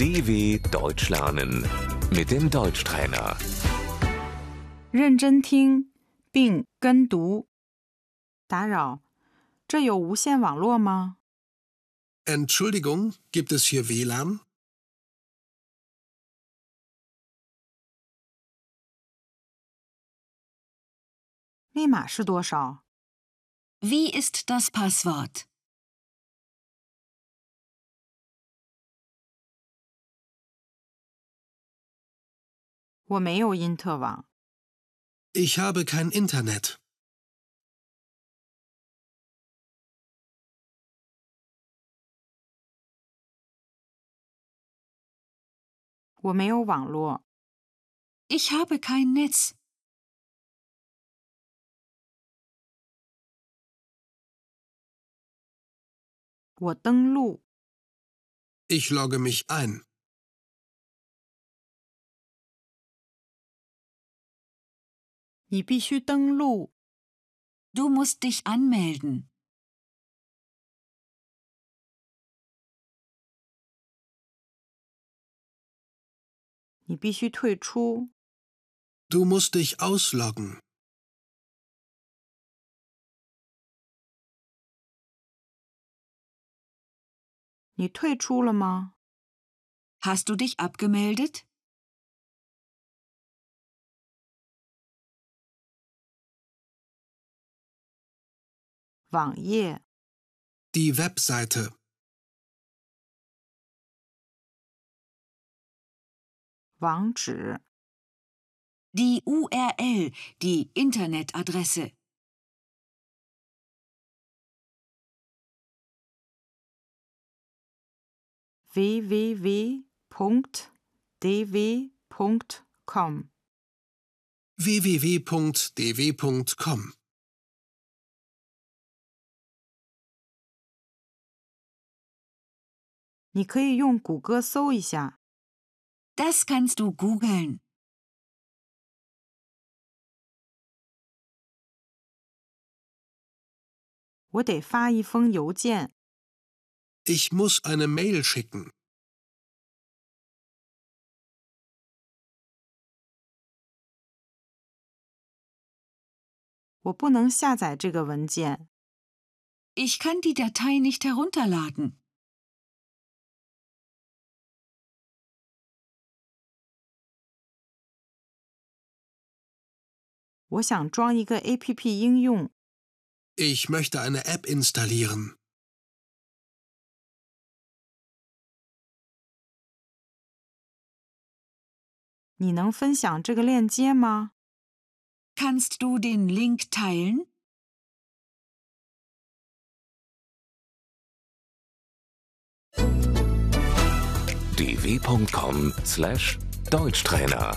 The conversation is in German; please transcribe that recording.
DW Deutsch lernen mit dem Deutschtrainer. 认真听并跟读。打扰，这有无线网络吗？ Entschuldigung, gibt es hier WLAN? 密码是多少？ Wie ist das Passwort? 我没有因特网。 Ich habe kein Internet. 我没有网络。 Ich habe kein Netz. 我登录。 Ich logge mich ein. 你必须登录。 Du musst dich anmelden. 你必须退出。 Du musst dich ausloggen. 你退出了吗？ Hast du dich abgemeldet? Die Webseite. Die URL, die Internetadresse. www.dw.com www.dw.com 你可以用谷歌搜一下。 Das kannst du googeln. 我得发一封邮件。 Ich muss eine Mail schicken. 我不能下载这个文件。 Ich kann die Datei nicht herunterladen. 我想装一个 APP 应用。 Ich möchte eine App installieren. 你能分享这个链接吗？ Kannst du den Link teilen? dw.com/deutschtrainer